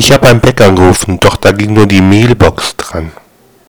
Ich habe beim Bäcker angerufen, doch da ging nur die Mailbox dran.